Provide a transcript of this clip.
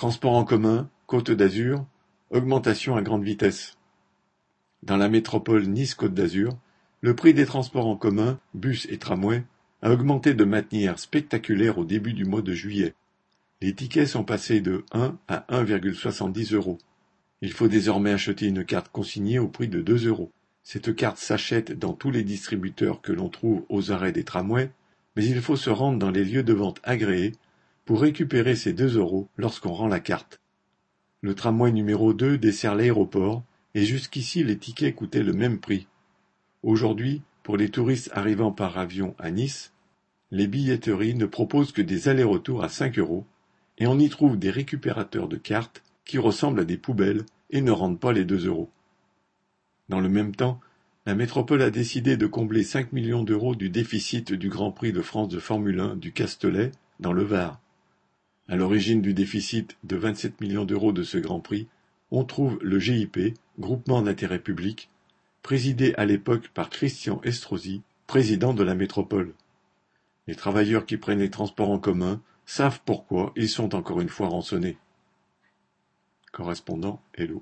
Transports en commun, Côte d'Azur, augmentation à grande vitesse. Dans la métropole Nice-Côte d'Azur, le prix des transports en commun, bus et tramway, a augmenté de manière spectaculaire au début du mois de juillet. Les tickets sont passés de 1 à 1,70 euros. Il faut désormais acheter une carte consignée au prix de 2 euros. Cette carte s'achète dans tous les distributeurs que l'on trouve aux arrêts des tramways, mais il faut se rendre dans les lieux de vente agréés pour récupérer ces 2 euros lorsqu'on rend la carte. Le tramway numéro 2 dessert l'aéroport et jusqu'ici les tickets coûtaient le même prix. Aujourd'hui, pour les touristes arrivant par avion à Nice, les billetteries ne proposent que des allers-retours à 5 euros et on y trouve des récupérateurs de cartes qui ressemblent à des poubelles et ne rendent pas les 2 euros. Dans le même temps, la métropole a décidé de combler 5 millions d'euros du déficit du Grand Prix de France de Formule 1 du Castellet dans le Var. À l'origine du déficit de 27 millions d'euros de ce Grand Prix, on trouve le GIP, Groupement d'intérêt public, présidé à l'époque par Christian Estrosi, président de la métropole. Les travailleurs qui prennent les transports en commun savent pourquoi ils sont encore une fois rançonnés. Correspondant Hello.